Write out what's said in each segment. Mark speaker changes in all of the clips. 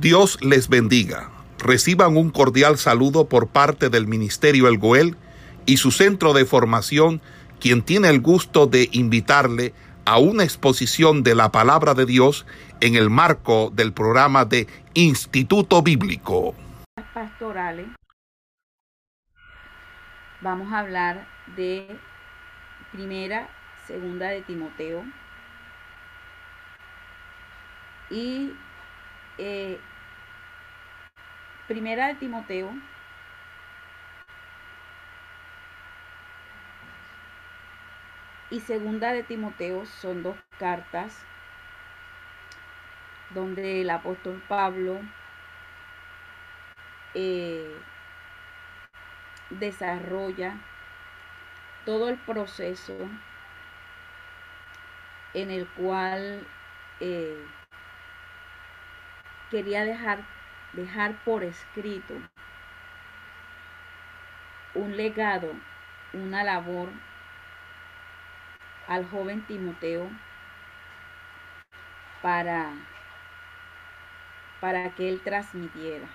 Speaker 1: Dios les bendiga. Reciban un cordial saludo por parte del Ministerio El Goel y su centro de formación, quien tiene el gusto de invitarle a una exposición de la palabra de Dios en el marco del programa de Instituto Bíblico.
Speaker 2: Pastorales. Vamos a hablar de primera, segunda de Timoteo y eh, primera de Timoteo. Y segunda de Timoteo son dos cartas donde el apóstol Pablo eh, desarrolla todo el proceso en el cual eh, quería dejar, dejar por escrito un legado, una labor al joven Timoteo para, para que él transmitiera.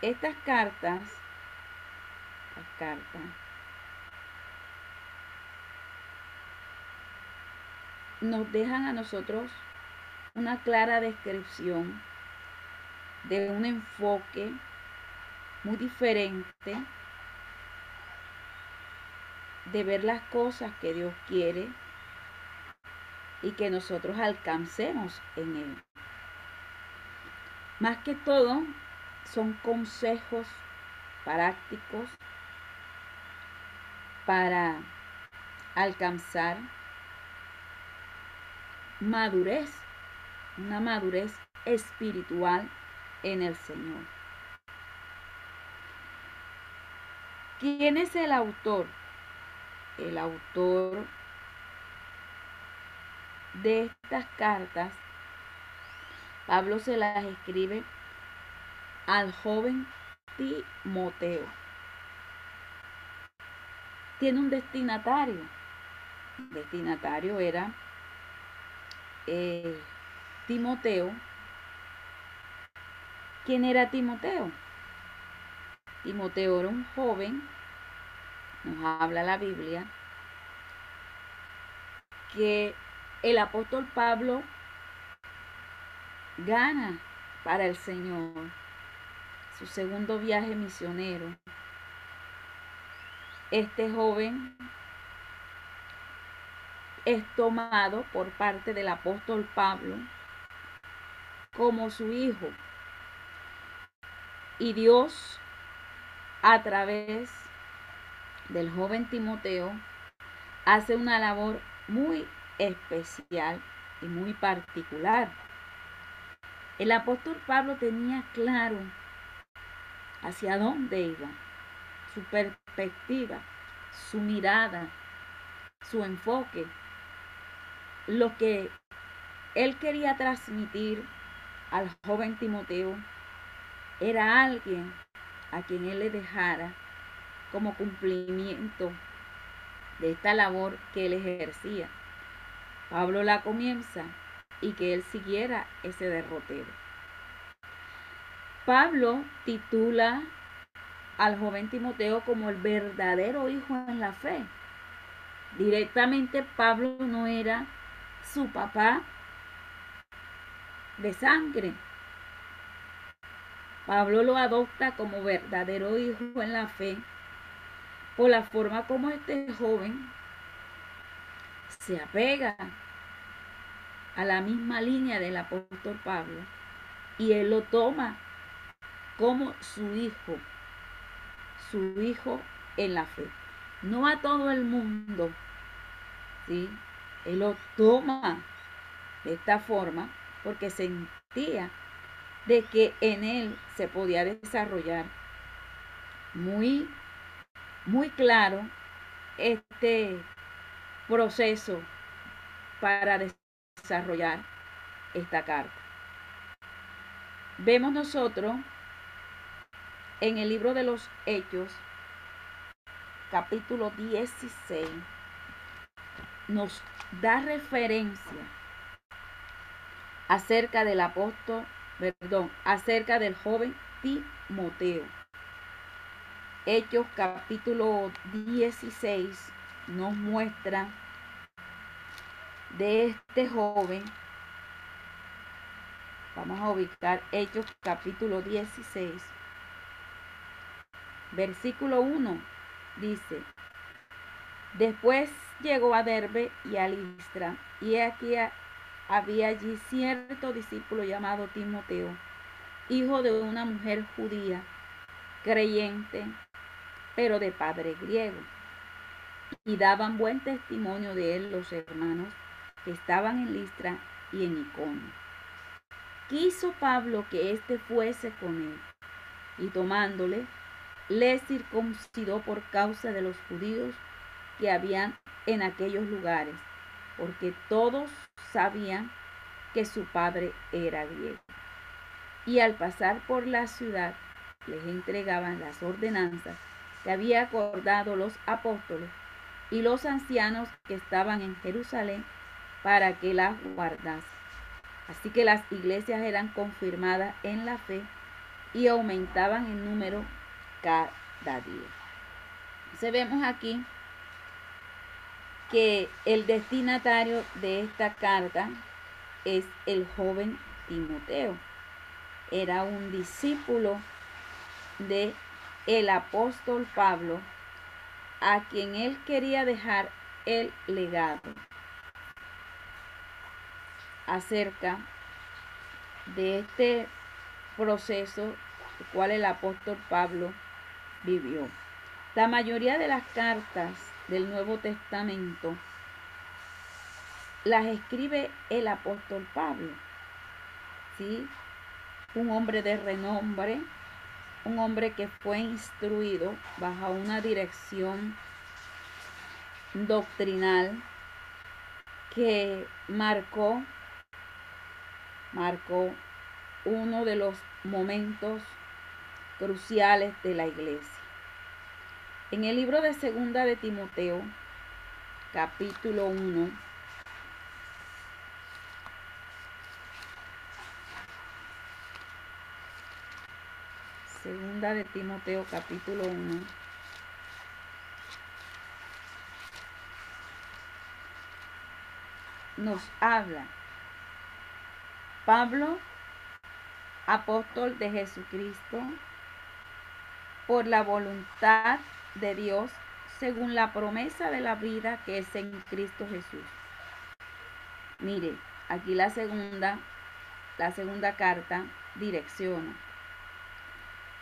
Speaker 2: Estas cartas, las cartas, nos dejan a nosotros una clara descripción de un enfoque muy diferente de ver las cosas que Dios quiere y que nosotros alcancemos en Él. Más que todo, son consejos prácticos para alcanzar madurez, una madurez espiritual en el Señor. ¿Quién es el autor? El autor de estas cartas, Pablo se las escribe al joven Timoteo. Tiene un destinatario. El destinatario era eh, Timoteo. ¿Quién era Timoteo? Timoteo era un joven, nos habla la Biblia, que el apóstol Pablo gana para el Señor su segundo viaje misionero. Este joven es tomado por parte del apóstol Pablo como su hijo. Y Dios, a través del joven Timoteo, hace una labor muy especial y muy particular. El apóstol Pablo tenía claro hacia dónde iba, su perspectiva, su mirada, su enfoque lo que él quería transmitir al joven Timoteo era alguien a quien él le dejara como cumplimiento de esta labor que él ejercía. Pablo la comienza y que él siguiera ese derrotero. Pablo titula al joven Timoteo como el verdadero hijo en la fe. Directamente Pablo no era su papá de sangre. Pablo lo adopta como verdadero hijo en la fe por la forma como este joven se apega a la misma línea del apóstol Pablo y él lo toma como su hijo, su hijo en la fe. No a todo el mundo, ¿sí? Él lo toma de esta forma porque sentía de que en él se podía desarrollar muy, muy claro este proceso para desarrollar esta carta. Vemos nosotros en el libro de los Hechos, capítulo 16, nos da referencia acerca del apóstol, perdón, acerca del joven Timoteo. Hechos capítulo 16 nos muestra de este joven. Vamos a ubicar Hechos capítulo 16. Versículo 1 dice, Después llegó a Derbe y a Listra, y aquí había allí cierto discípulo llamado Timoteo, hijo de una mujer judía, creyente, pero de padre griego. Y daban buen testimonio de él los hermanos que estaban en Listra y en Iconio. Quiso Pablo que éste fuese con él, y tomándole, le circuncidó por causa de los judíos que habían en aquellos lugares, porque todos sabían que su padre era griego. Y al pasar por la ciudad, les entregaban las ordenanzas que había acordado los apóstoles y los ancianos que estaban en Jerusalén para que las guardase. Así que las iglesias eran confirmadas en la fe y aumentaban en número cada día. Se vemos aquí que el destinatario de esta carta es el joven Timoteo. Era un discípulo de el apóstol Pablo a quien él quería dejar el legado acerca de este proceso el cual el apóstol Pablo vivió. La mayoría de las cartas del Nuevo Testamento las escribe el apóstol Pablo. ¿sí? Un hombre de renombre, un hombre que fue instruido bajo una dirección doctrinal que marcó marcó uno de los momentos cruciales de la iglesia. En el libro de Segunda de Timoteo, capítulo 1, Segunda de Timoteo, capítulo 1. Nos habla Pablo, apóstol de Jesucristo, por la voluntad Dios según la promesa de la vida que es en Cristo Jesús. Mire, aquí la segunda, la segunda carta direcciona.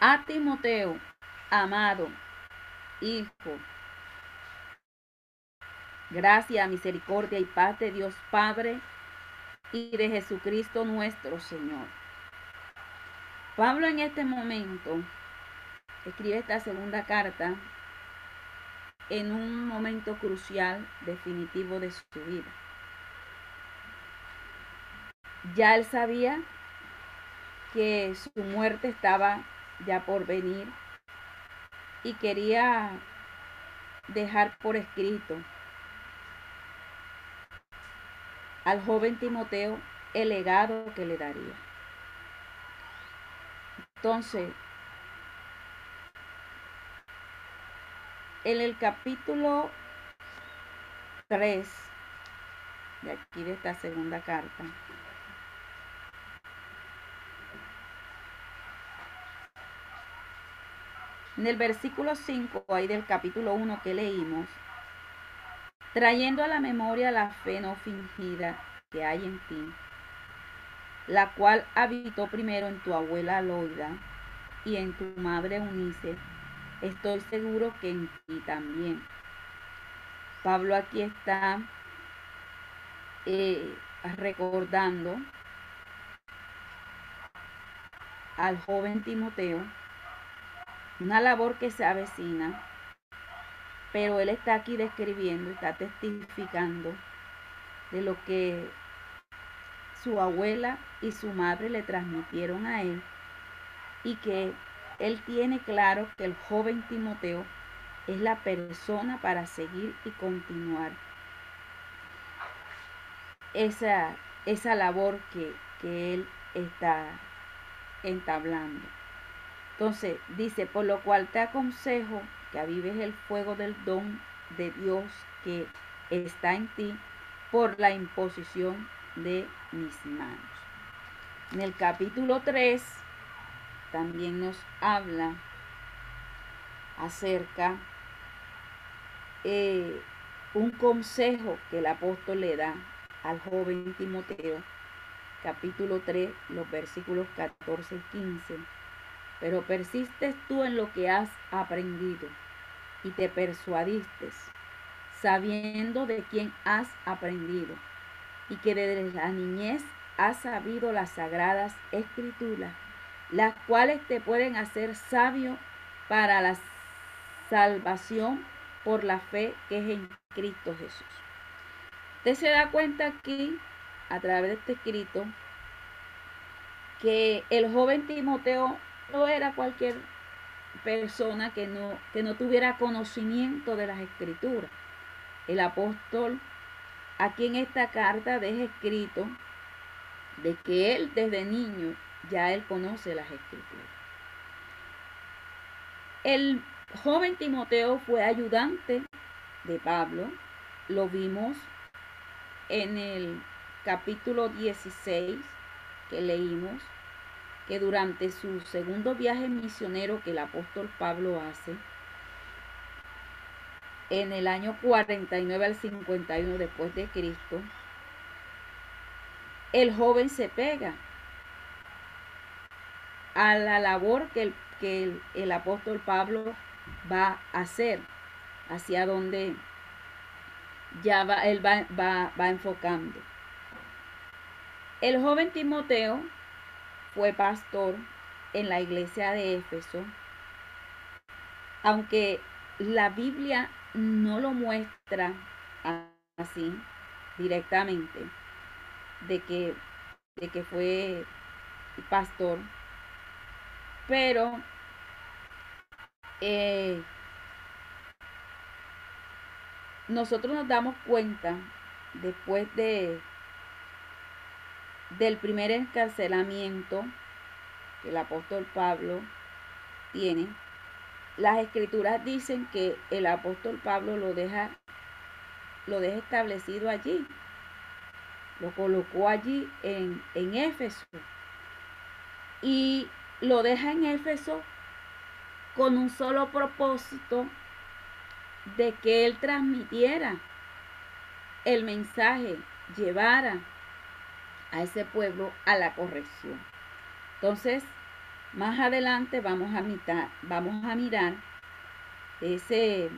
Speaker 2: A Timoteo, amado hijo, gracia, misericordia y paz de Dios Padre y de Jesucristo nuestro Señor. Pablo en este momento escribe esta segunda carta en un momento crucial, definitivo de su vida. Ya él sabía que su muerte estaba ya por venir y quería dejar por escrito al joven Timoteo el legado que le daría. Entonces, en el capítulo 3 de aquí de esta segunda carta, en el versículo 5 ahí del capítulo 1 que leímos, trayendo a la memoria la fe no fingida que hay en ti, la cual habitó primero en tu abuela Loida y en tu madre Unice, estoy seguro que en ti también. Pablo aquí está eh, recordando al joven Timoteo una labor que se avecina, pero él está aquí describiendo, está testificando de lo que su abuela y su madre le transmitieron a él y que él tiene claro que el joven Timoteo es la persona para seguir y continuar esa, esa labor que que él está entablando. Entonces dice, por lo cual te aconsejo que avives el fuego del don de Dios que está en ti por la imposición de mis manos. En el capítulo 3 también nos habla acerca eh, un consejo que el apóstol le da al joven Timoteo, capítulo 3, los versículos 14 y 15. Pero persistes tú en lo que has aprendido y te persuadiste, sabiendo de quién has aprendido y que desde la niñez has sabido las sagradas escrituras, las cuales te pueden hacer sabio para la salvación por la fe que es en Cristo Jesús. Usted se da cuenta aquí, a través de este escrito, que el joven Timoteo no era cualquier persona que no, que no tuviera conocimiento de las escrituras. El apóstol aquí en esta carta deja escrito de que él desde niño ya él conoce las escrituras. El joven Timoteo fue ayudante de Pablo, lo vimos en el capítulo 16 que leímos, que durante su segundo viaje misionero que el apóstol Pablo hace, en el año 49 al 51 después de Cristo, el joven se pega a la labor que el, que el, apóstol Pablo va a hacer, hacia donde ya va, él va, va, va enfocando. El joven Timoteo fue pastor en la iglesia de Éfeso, aunque la Biblia no lo muestra así directamente, de que, de que fue pastor, pero eh, nosotros nos damos cuenta después de del primer encarcelamiento que el apóstol Pablo tiene, las escrituras dicen que el apóstol Pablo lo deja, lo deja establecido allí, lo colocó allí en, en Éfeso. Y lo deja en Éfeso con un solo propósito de que él transmitiera el mensaje, llevara a ese pueblo a la corrección. Entonces, más adelante vamos a, vamos a mirar ese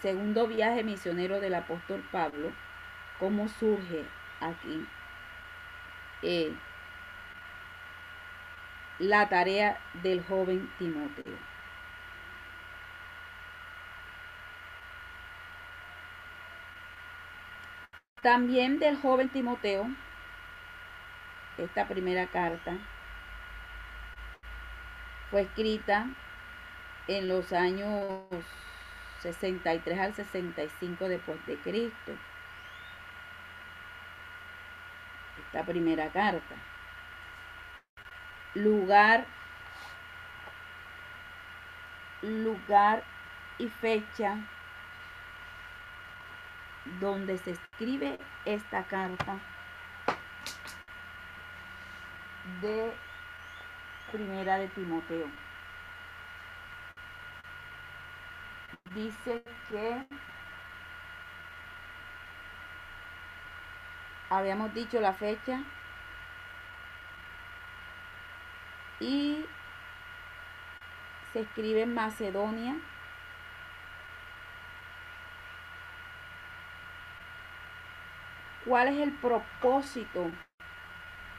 Speaker 2: segundo viaje misionero del apóstol Pablo, cómo surge aquí eh, la tarea del joven Timoteo. También del joven Timoteo, esta primera carta fue escrita en los años 63 al 65 después de Cristo. Esta primera carta. Lugar, lugar y fecha donde se escribe esta carta de Primera de Timoteo. Dice que habíamos dicho la fecha y se escribe Macedonia. ¿Cuál es el propósito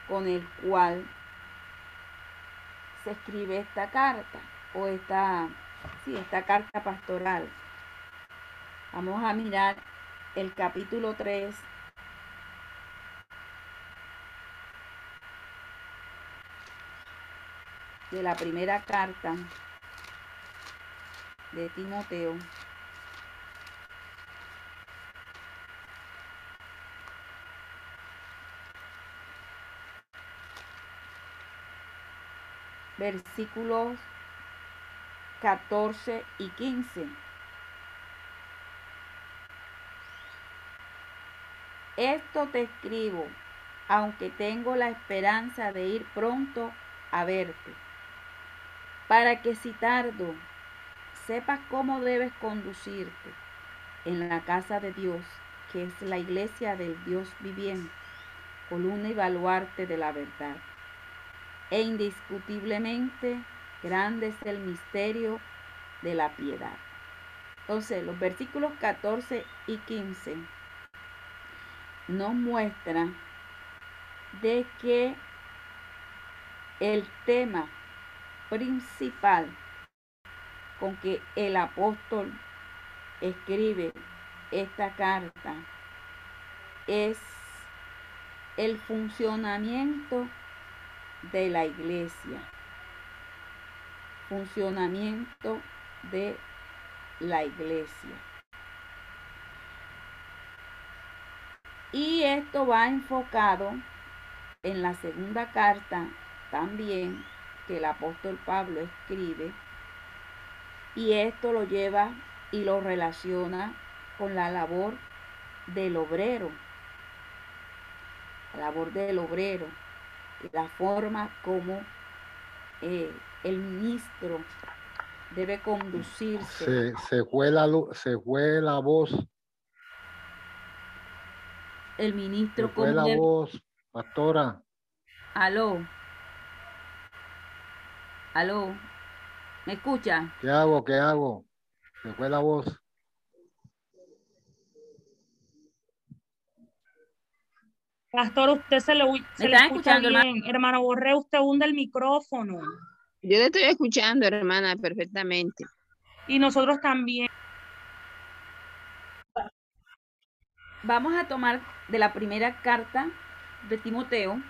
Speaker 2: con el cual se escribe esta carta o esta, sí, esta carta pastoral. Vamos a mirar el capítulo 3 de la primera carta de Timoteo. versículos 14 y 15. Esto te escribo, aunque tengo la esperanza de ir pronto a verte, para que si tardo, sepas cómo debes conducirte en la casa de Dios, que es la iglesia del Dios viviente, columna y baluarte de la verdad. E indiscutiblemente grande es el misterio de la piedad. Entonces, los versículos 14 y 15 nos muestran de que el tema principal con que el apóstol escribe esta carta es el funcionamiento de la iglesia. Funcionamiento de la iglesia. Y esto va enfocado en la segunda carta también que el apóstol Pablo escribe. Y esto lo lleva y lo relaciona con la labor del obrero. La labor del obrero. Y la forma como eh, el ministro debe conducirse.
Speaker 3: Se, se, fue la, se fue la voz.
Speaker 2: El ministro
Speaker 3: se fue la voz, pastora.
Speaker 2: Aló. Aló. ¿Me escucha?
Speaker 3: ¿Qué hago? ¿Qué hago? Se fue la voz.
Speaker 4: Pastor, usted se le, se le escucha bien. Hermano? hermano, borre usted hunde el micrófono.
Speaker 5: Yo le estoy escuchando, hermana, perfectamente.
Speaker 4: Y nosotros también.
Speaker 2: Vamos a tomar de la primera carta de Timoteo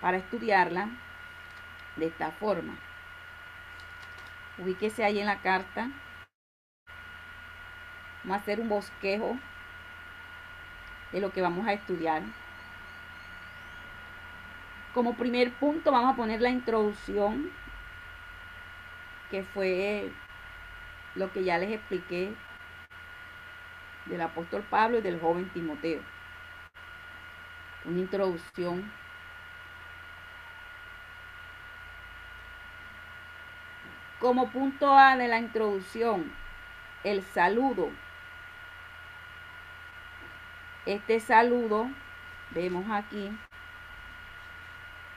Speaker 2: para estudiarla de esta forma. Ubíquese ahí en la carta. Vamos a hacer un bosquejo de lo que vamos a estudiar. Como primer punto vamos a poner la introducción, que fue lo que ya les expliqué del apóstol Pablo y del joven Timoteo. Una introducción Como punto A de la introducción, el saludo. Este saludo, vemos aquí,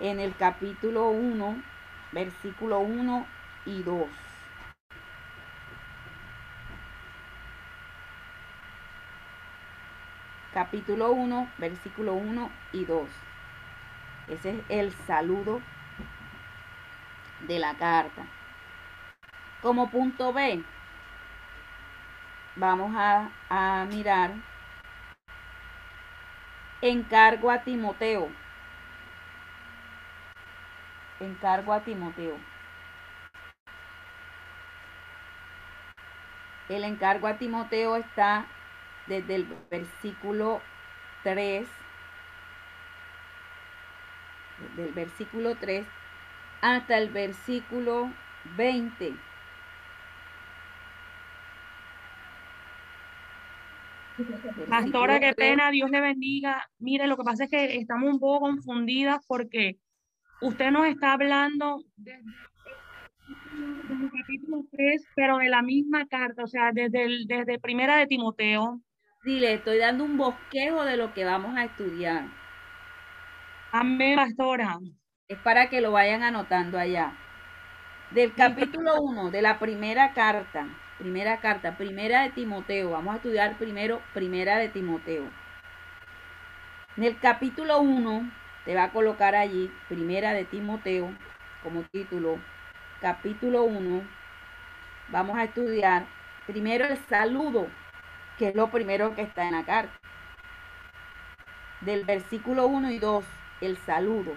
Speaker 2: en el capítulo 1, versículo 1 y 2. Capítulo 1, versículo 1 y 2. Ese es el saludo de la carta. Como punto B, vamos a, mirar encargo a Timoteo. Encargo a Timoteo. El encargo a Timoteo está desde el versículo 3, del versículo 3 hasta el versículo 20.
Speaker 4: Pastora, qué pena, Dios le bendiga. Mire, lo que pasa es que estamos un poco confundidas porque usted nos está hablando desde, el capítulo 3, pero de la misma carta, o sea, desde, el, desde primera de Timoteo.
Speaker 2: Sí, le estoy dando un bosquejo de lo que vamos a estudiar.
Speaker 4: Amén, pastora.
Speaker 2: Es para que lo vayan anotando allá. Del capítulo 1, de la primera carta, Primera carta, primera de Timoteo. Vamos a estudiar primero primera de Timoteo. En el capítulo 1 te va a colocar allí primera de Timoteo como título. Capítulo 1. Vamos a estudiar primero el saludo, que es lo primero que está en la carta. Del versículo 1 y 2, el saludo.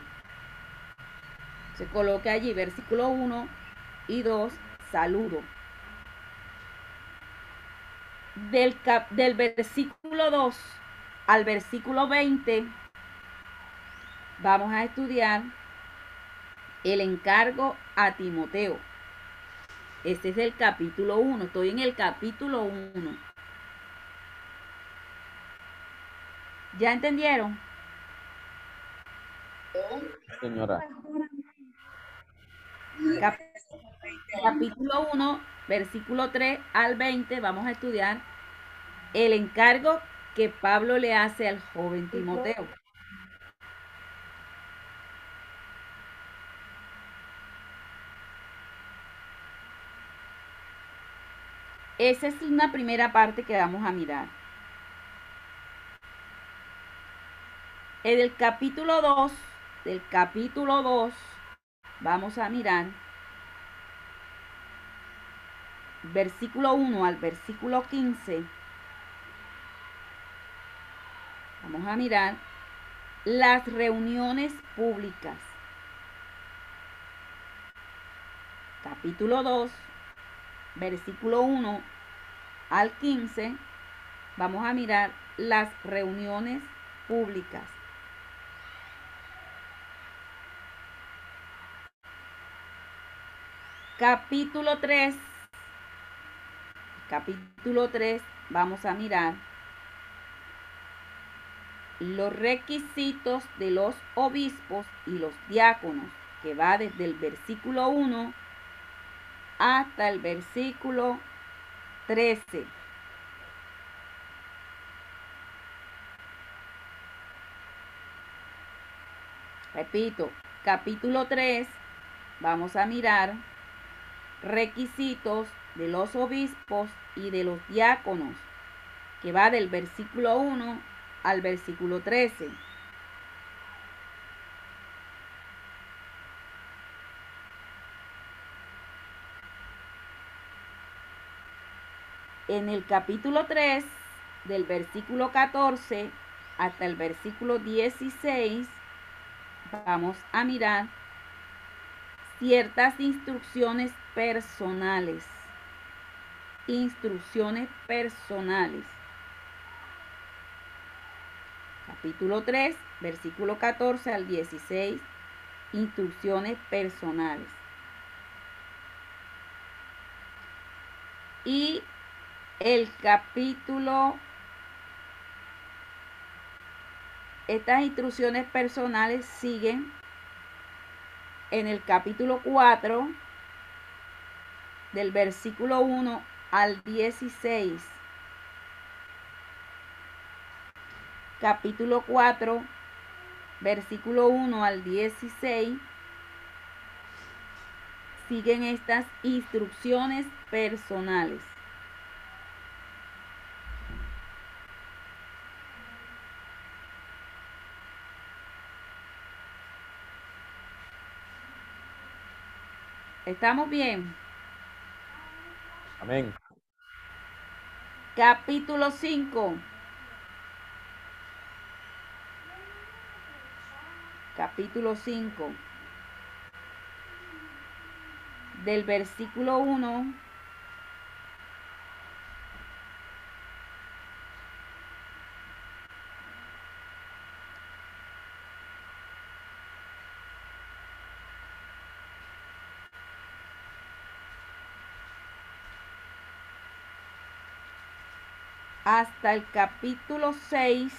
Speaker 2: Se coloca allí versículo 1 y 2, saludo del, del versículo 2 al versículo 20 vamos a estudiar el encargo a Timoteo. Este es el capítulo 1. Estoy en el capítulo 1. ¿Ya entendieron?
Speaker 6: Señora.
Speaker 2: Cap- capítulo 1, versículo 3 al 20, vamos a estudiar el encargo que Pablo le hace al joven Timoteo. Esa es una primera parte que vamos a mirar. En el capítulo 2, del capítulo 2, vamos a mirar versículo 1 al versículo 15. Vamos a mirar las reuniones públicas. Capítulo 2, versículo 1 al 15. Vamos a mirar las reuniones públicas. Capítulo 3. Capítulo 3. Vamos a mirar los requisitos de los obispos y los diáconos, que va desde el versículo 1 hasta el versículo 13. Repito, capítulo 3, vamos a mirar requisitos de los obispos y de los diáconos, que va del versículo 1 al versículo 13. En el capítulo 3, del versículo 14 hasta el versículo 16, vamos a mirar ciertas instrucciones personales. Instrucciones personales. Capítulo 3, versículo 14 al 16. Instrucciones personales. Y el capítulo, estas instrucciones personales siguen en el capítulo 4, del versículo 1 al 16. Capítulo 4, versículo 1 al 16. Siguen estas instrucciones personales. ¿Estamos bien?
Speaker 6: Amén.
Speaker 2: Capítulo 5. Capítulo 5. Del versículo 1 hasta el capítulo 6.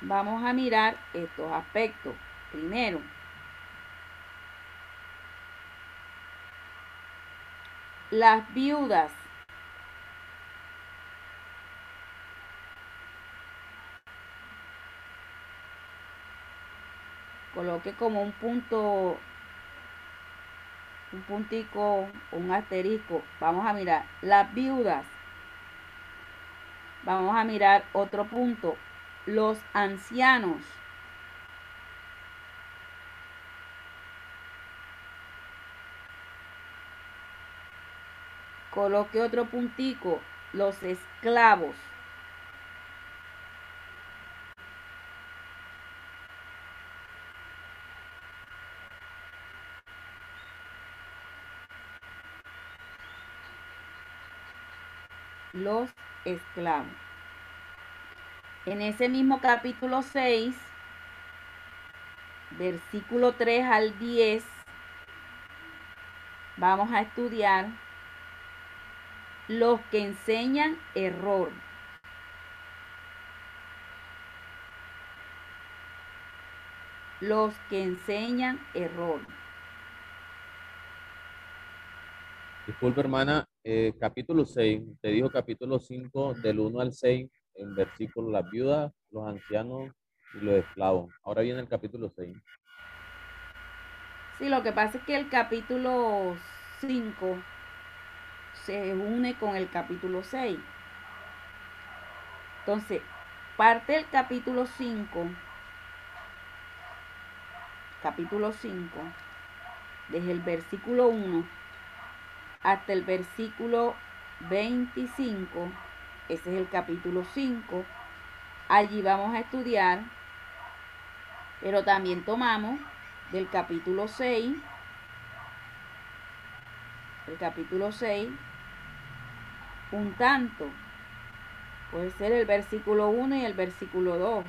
Speaker 2: Vamos a mirar estos aspectos. Primero, las viudas coloque como un punto, un puntico, un asterisco. Vamos a mirar las viudas. Vamos a mirar otro punto, los ancianos. Coloque otro puntico, los esclavos. Los esclavos. En ese mismo capítulo 6, versículo 3 al 10, vamos a estudiar los que enseñan error. Los que enseñan error.
Speaker 6: Disculpe, hermana, eh, capítulo 6, te dijo capítulo 5 del 1 al 6 en versículo las viudas, los ancianos y los esclavos. Ahora viene el capítulo 6.
Speaker 2: Sí, lo que pasa es que el capítulo 5 se une con el capítulo 6. Entonces, parte del capítulo 5, capítulo 5, desde el versículo 1 hasta el versículo 25, ese es el capítulo 5. Allí vamos a estudiar, pero también tomamos del capítulo 6, el capítulo 6, un tanto. Puede ser el versículo 1 y el versículo 2.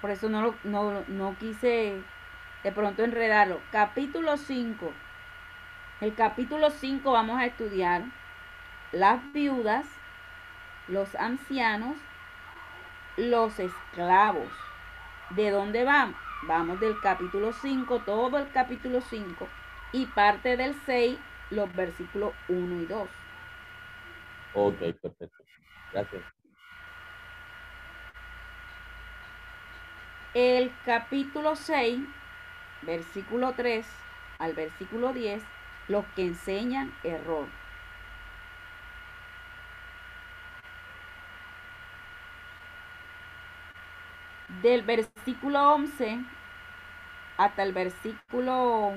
Speaker 2: Por eso no, no, no quise de pronto enredarlo. Capítulo 5. El capítulo 5 vamos a estudiar las viudas, los ancianos, los esclavos. ¿De dónde vamos? Vamos del capítulo 5, todo el capítulo 5 y parte del 6, los versículos 1 y 2.
Speaker 6: Ok, perfecto. Gracias.
Speaker 2: El capítulo 6, versículo 3 al versículo 10, los que enseñan error. Del versículo 11 hasta el versículo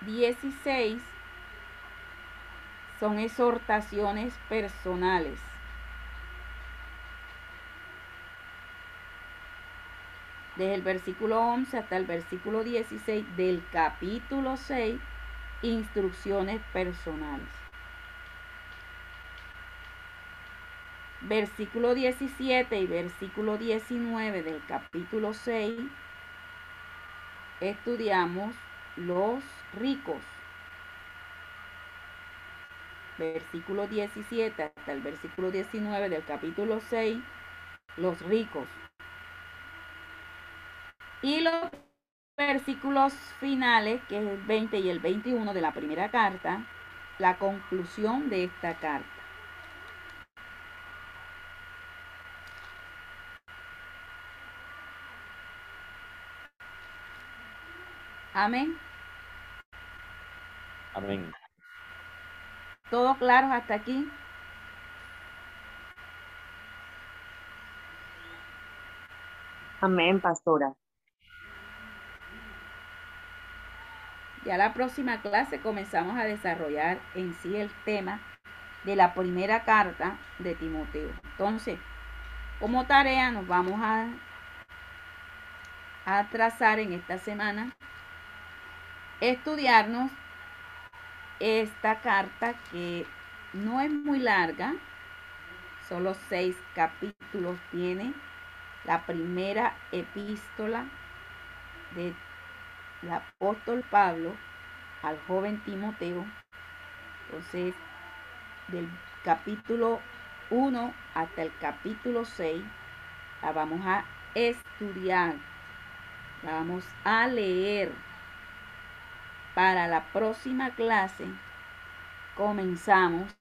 Speaker 2: dieciséis son exhortaciones personales. Desde el versículo 11 hasta el versículo 16 del capítulo 6, instrucciones personales. Versículo 17 y versículo 19 del capítulo 6, estudiamos los ricos versículo 17 hasta el versículo 19 del capítulo 6, los ricos. Y los versículos finales, que es el 20 y el 21 de la primera carta, la conclusión de esta carta. Amén.
Speaker 6: Amén.
Speaker 2: ¿Todo claro hasta aquí?
Speaker 7: Amén, pastora.
Speaker 2: Ya la próxima clase comenzamos a desarrollar en sí el tema de la primera carta de Timoteo. Entonces, como tarea nos vamos a, a trazar en esta semana estudiarnos esta carta que no es muy larga, solo seis capítulos tiene la primera epístola de el apóstol Pablo al joven Timoteo. Entonces, del capítulo 1 hasta el capítulo 6, la vamos a estudiar, la vamos a leer. Para la próxima clase comenzamos,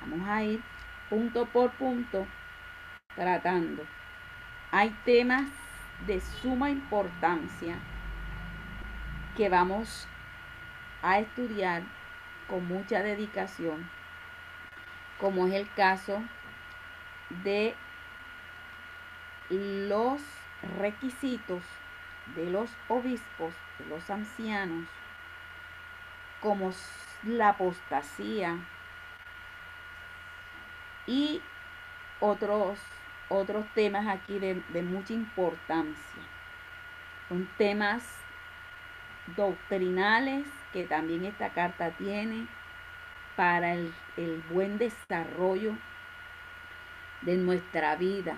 Speaker 2: vamos a ir punto por punto tratando. Hay temas de suma importancia que vamos a estudiar con mucha dedicación, como es el caso de los requisitos de los obispos, de los ancianos, como la apostasía y otros, otros temas aquí de, de mucha importancia. Son temas doctrinales que también esta carta tiene para el, el buen desarrollo de nuestra vida,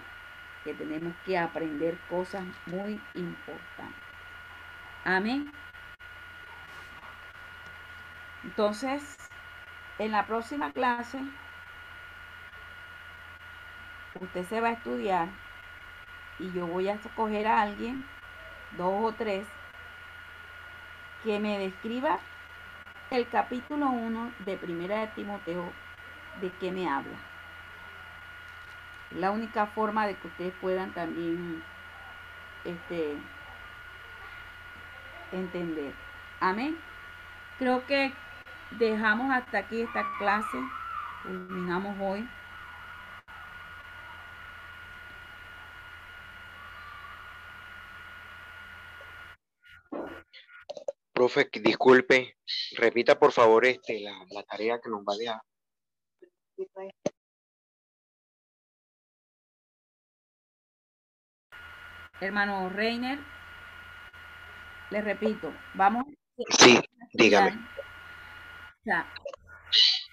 Speaker 2: que tenemos que aprender cosas muy importantes. Amén. Entonces, en la próxima clase, usted se va a estudiar y yo voy a escoger a alguien, dos o tres, que me describa el capítulo 1 de Primera de Timoteo, de qué me habla. La única forma de que ustedes puedan también este, entender. Amén. Creo que dejamos hasta aquí esta clase. Terminamos hoy.
Speaker 7: Profe, disculpe, repita por favor este, la, la tarea que nos va a dejar.
Speaker 2: Hermano Reiner, le repito, vamos
Speaker 7: Sí,
Speaker 2: a
Speaker 7: dígame.
Speaker 2: o sea,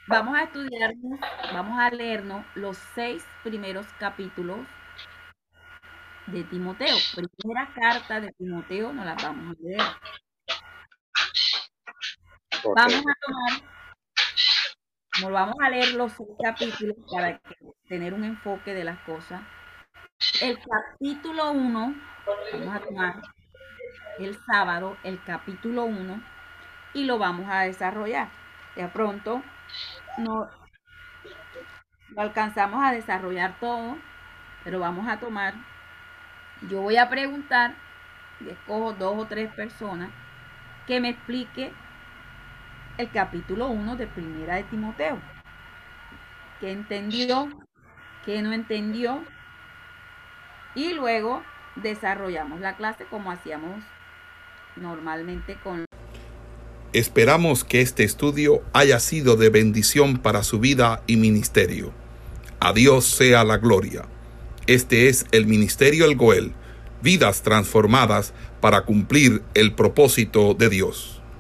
Speaker 2: vamos a estudiarnos, vamos a leernos los seis primeros capítulos de Timoteo. Primera carta de Timoteo nos la vamos a leer. Vamos a tomar, como vamos a leer los capítulos para tener un enfoque de las cosas. El capítulo 1, vamos a tomar el sábado, el capítulo 1, y lo vamos a desarrollar. De pronto no lo alcanzamos a desarrollar todo, pero vamos a tomar, yo voy a preguntar, y escojo dos o tres personas que me explique el capítulo 1 de Primera de Timoteo. ¿Qué entendió? ¿Qué no entendió? Y luego desarrollamos la clase como hacíamos normalmente con
Speaker 1: Esperamos que este estudio haya sido de bendición para su vida y ministerio. A Dios sea la gloria. Este es el Ministerio El Goel, vidas transformadas para cumplir el propósito de Dios.